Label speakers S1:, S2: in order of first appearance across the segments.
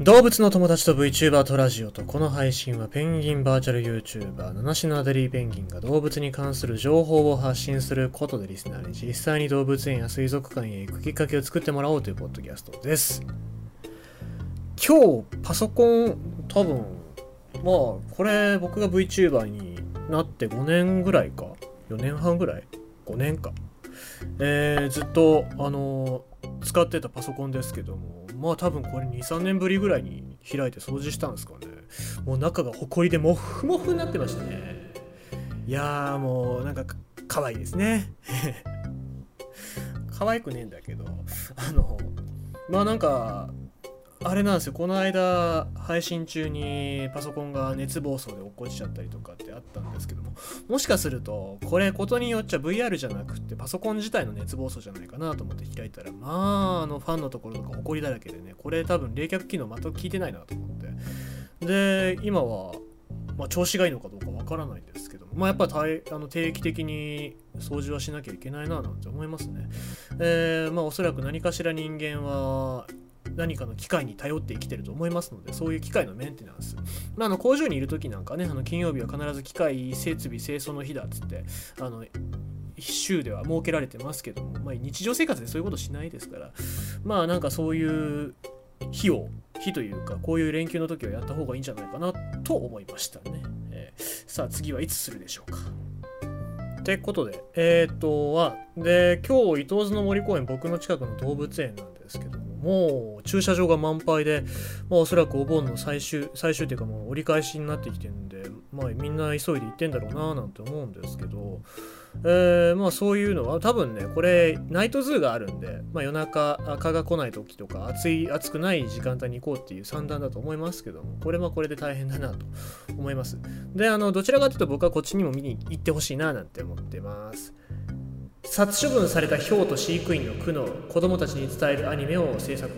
S1: 動物の友達と VTuber とラジオとこの配信はペンギンバーチャル YouTuber 七種のアデリーペンギンが動物に関する情報を発信することでリスナーに実際に動物園や水族館へ行くきっかけを作ってもらおうというポッドキャストです。今日パソコン多分まあこれ僕が VTuber になって5年ぐらいか？4年半ぐらい？5年か？えー、ずっとあの使ってたパソコンですけどもまあ多分これ23年ぶりぐらいに開いて掃除したんですかね。もう中がほこりでモフモフになってましたね。いやーもうなんか可愛いですね。可愛くねえんだけど。あのまあなんかあれなんですよこの間配信中にパソコンが熱暴走で落っこちちゃったりとかってあったんですけどももしかするとこれことによっちゃ VR じゃなくってパソコン自体の熱暴走じゃないかなと思って開いたらまああのファンのところとか埃だらけでねこれ多分冷却機能全く効いてないなと思ってで今はまあ、調子がいいのかどうかわからないんですけどもまあ、やっぱあの定期的に掃除はしなきゃいけないななんて思いますね。えー、まあ、おそらく何かしら人間は何かの機械に頼って生きてると思いますので、そういう機械のメンテナンス。まあ、あの工場にいる時なんかね、あの金曜日は必ず機械設備清掃の日だっつって、あの週では設けられてますけども、まあ、日常生活でそういうことしないですから、まあなんかそういう日を、日というか、こういう連休の時はやった方がいいんじゃないかなと思いましたね。えー、さあ次はいつするでしょうか。ってことで、えー、っとは、で、今日、伊東津の森公園、僕の近くの動物園なんですけども、もう駐車場が満杯で、まあ、おそらくお盆の最終、最終っていうかもう折り返しになってきてるんで、まあみんな急いで行ってんだろうななんて思うんですけど、えー、まあそういうのは多分ね、これナイトズーがあるんで、まあ夜中、蚊が来ない時とか暑い、暑くない時間帯に行こうっていう算段だと思いますけども、これはこれで大変だなと思います。で、あの、どちらかというと僕はこっちにも見に行ってほしいななんて思ってます。殺処分されたヒョウと飼育員の苦悩子供たちに伝えるアニメを制作。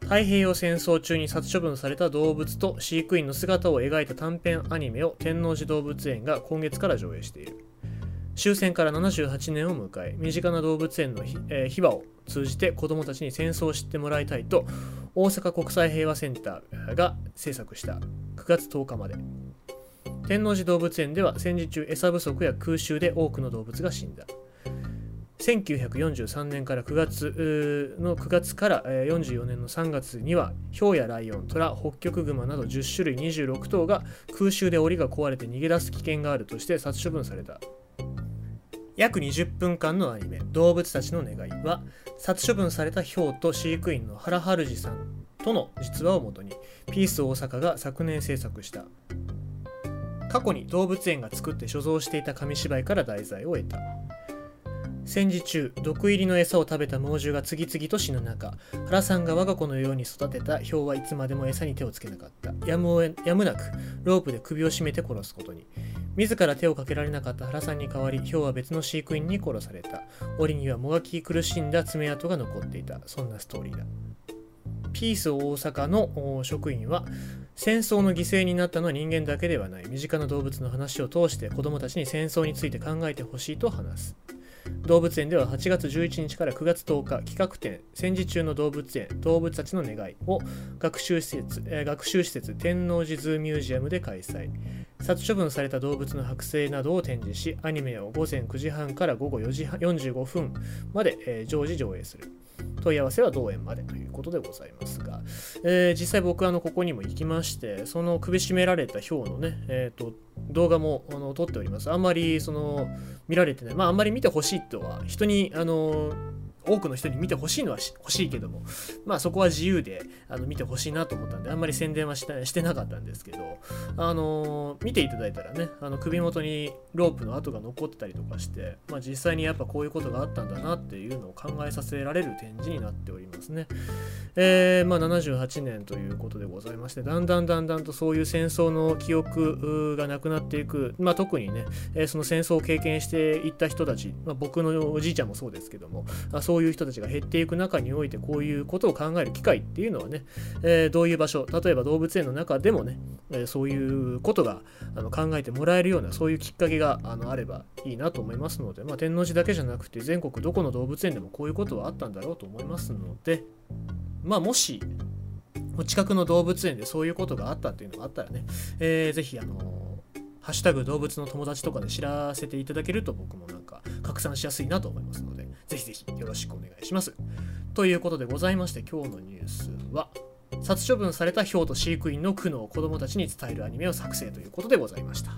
S1: 太平洋戦争中に殺処分された動物と飼育員の姿を描いた短編アニメを天王寺動物園が今月から上映している。終戦から78年を迎え身近な動物園の秘,、えー、秘話を通じて子どもたちに戦争を知ってもらいたいと大阪国際平和センターが制作した9月10日まで。天王寺動物園では戦時中餌不足や空襲で多くの動物が死んだ。1943年から9月の9月から44年の3月にはヒョウやライオン、トラ、ホッキョクグマなど10種類26頭が空襲で檻が壊れて逃げ出す危険があるとして殺処分された。約20分間のアニメ「動物たちの願い」は殺処分されたヒョウと飼育員の原春二さんとの実話をもとにピース大阪が昨年制作した。過去に動物園が作って所蔵していた紙芝居から題材を得た。戦時中毒入りの餌を食べた猛獣が次々と死ぬ中原さんが我が子のように育てたヒョウはいつまでも餌に手をつけなかった。やむやむなくロープで首を絞めて殺すことに。自ら手をかけられなかった原さんに代わりヒョウは別の飼育員に殺された。檻にはもがき苦しんだ爪痕が残っていた。そんなストーリーだ。ピース大阪の職員は戦争の犠牲になったのは人間だけではない。身近な動物の話を通して子どもたちに戦争について考えてほしいと話す。動物園では8月11日から9月10日企画展。戦時中の動物園動物たちの願いを学習施設、えー、学習施設天王寺ズーミュージアムで開催。殺処分された動物の剥製などを展示しアニメを午前9時半から午後4時45分まで、えー、常時上映する。問い合わせは同園までということでございますが、えー、実際僕あのここにも行きましてその首絞められたヒョウのね、えーと、動画もあの撮っております。あんまりその見られてない。まああんまり見てほしいとは人にあの多くの人に見てほしいのは欲しいけども、まあそこは自由であの見てほしいなと思ったんで、あんまり宣伝はしてしてなかったんですけど、あのー、見ていただいたらね、あの首元にロープの跡が残ってたりとかして、まあ実際にやっぱこういうことがあったんだなっていうのを考えさせられる展示になっておりますね。えー、まあ78年ということでございまして、だんだんだんだんとそういう戦争の記憶がなくなっていく、まあ特にね、その戦争を経験していった人たち、まあ僕のおじいちゃんもそうですけども、そうそういう人たちが減っていく中においてこういうことを考える機会っていうのはね、えー、どういう場所例えば動物園の中でもね、え、そういうことがあの考えてもらえるようなそういうきっかけがあのあればいいなと思いますので、まあ、天王寺だけじゃなくて全国どこの動物園でもこういうことはあったんだろうと思いますのでまあもしお近くの動物園でそういうことがあったっていうのがあったらね、えー、ぜひあのハッシュタグ動物の友達とかで知らせていただけると僕もなんか拡散しやすいなと思いますので、ぜひぜひよろしくお願いします。ということでございまして今日のニュースは、殺処分されたヒョウと飼育員の苦悩を子供たちに伝えるアニメを作成ということでございました。